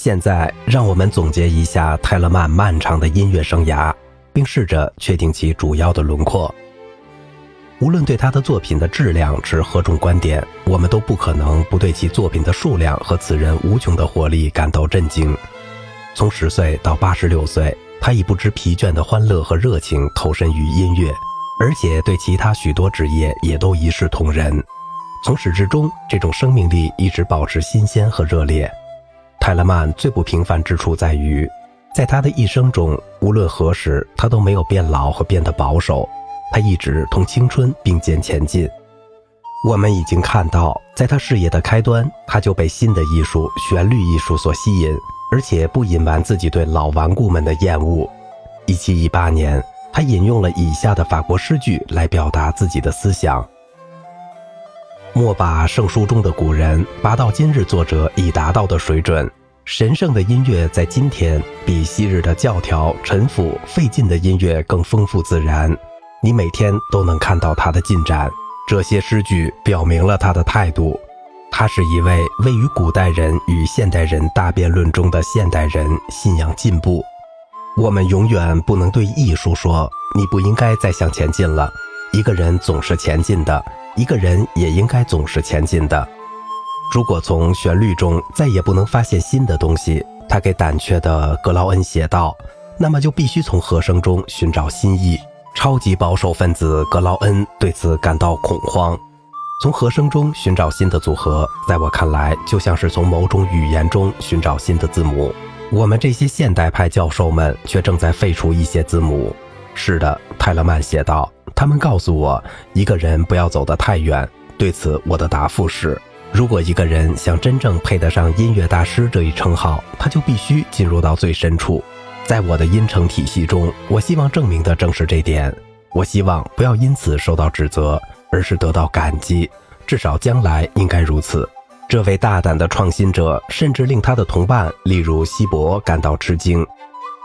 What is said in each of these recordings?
现在，让我们总结一下泰勒曼漫长的音乐生涯，并试着确定其主要的轮廓。无论对他的作品的质量持何种观点，我们都不可能不对其作品的数量和此人无穷的活力感到震惊。从十岁到八十六岁，他以不知疲倦的欢乐和热情投身于音乐，而且对其他许多职业也都一视同仁。从始至终，这种生命力一直保持新鲜和热烈。泰勒曼最不平凡之处在于，在他的一生中，无论何时，他都没有变老和变得保守。他一直同青春并肩前进。我们已经看到，在他事业的开端，他就被新的艺术——旋律艺术所吸引，而且不隐瞒自己对老顽固们的厌恶。1718年，他引用了以下的法国诗句来表达自己的思想：“莫把圣书中的古人拔到今日作者已达到的水准。神圣的音乐在今天比昔日的教条、陈腐、费劲的音乐更丰富自然。”你每天都能看到他的进展，这些诗句表明了他的态度。他是一位位于古代人与现代人大辩论中的现代人，信仰进步。我们永远不能对艺术说：“你不应该再向前进了。”一个人总是前进的，一个人也应该总是前进的。如果从旋律中再也不能发现新的东西，他给胆怯的格劳恩写道，那么就必须从和声中寻找新意。超级保守分子格劳恩对此感到恐慌。从和声中寻找新的组合，在我看来，就像是从某种语言中寻找新的字母。我们这些现代派教授们却正在废除一些字母。是的，泰勒曼写道：“他们告诉我，一个人不要走得太远。对此，我的答复是：如果一个人想真正配得上音乐大师这一称号，他就必须进入到最深处。”在我的音程体系中，我希望证明的正是这点。我希望不要因此受到指责，而是得到感激。至少将来应该如此。这位大胆的创新者甚至令他的同伴，例如希伯，感到吃惊。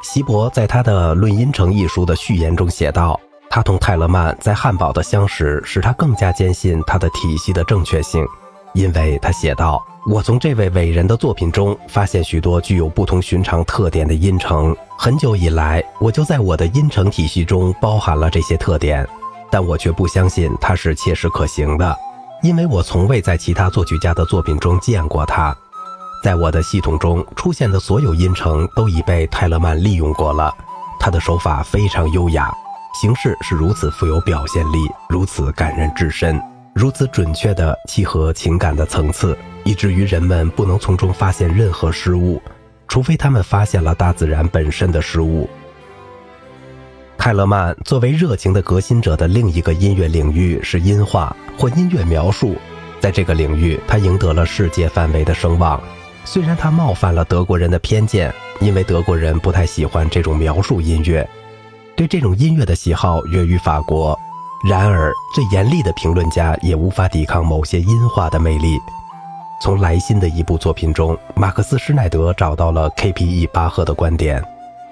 希伯在他的《论音程》一书的序言中写道：“他同泰勒曼在汉堡的相识，使他更加坚信他的体系的正确性，因为他写道。”我从这位伟人的作品中发现许多具有不同寻常特点的音程。很久以来，我就在我的音程体系中包含了这些特点，但我却不相信它是切实可行的，因为我从未在其他作曲家的作品中见过它。在我的系统中出现的所有音程都已被泰勒曼利用过了。他的手法非常优雅，形式是如此富有表现力，如此感人至深，如此准确地契合情感的层次。以至于人们不能从中发现任何失误，除非他们发现了大自然本身的失误。泰勒曼作为热情的革新者的另一个音乐领域是音画或音乐描述，在这个领域，他赢得了世界范围的声望。虽然他冒犯了德国人的偏见，因为德国人不太喜欢这种描述音乐，对这种音乐的喜好源于法国。然而，最严厉的评论家也无法抵抗某些音画的魅力。从莱辛的一部作品中，马克思施耐德找到了 K.P.E. 巴赫的观点。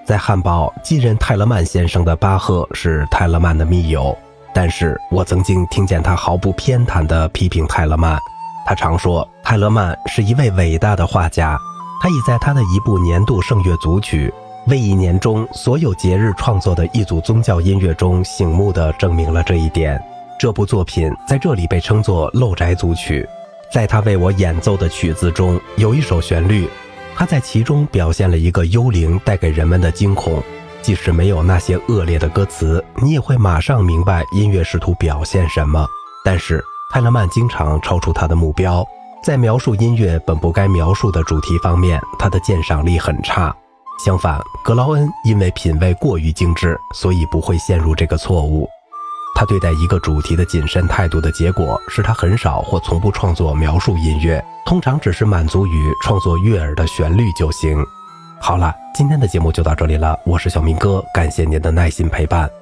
在汉堡继任泰勒曼先生的巴赫是泰勒曼的密友，但是我曾经听见他毫不偏袒地批评泰勒曼。他常说泰勒曼是一位伟大的画家。他已在他的一部年度圣乐组曲《为一年中所有节日创作的一组宗教音乐》中醒目地证明了这一点。这部作品在这里被称作漏宅组曲。在他为我演奏的曲子中，有一首旋律，他在其中表现了一个幽灵带给人们的惊恐。即使没有那些恶劣的歌词，你也会马上明白音乐试图表现什么。但是泰勒曼经常超出他的目标，在描述音乐本不该描述的主题方面，他的鉴赏力很差。相反，格劳恩因为品味过于精致，所以不会陷入这个错误。他对待一个主题的谨慎态度的结果，是他很少或从不创作描述音乐，通常只是满足于创作悦耳的旋律就行。好了，今天的节目就到这里了，我是小明哥，感谢您的耐心陪伴。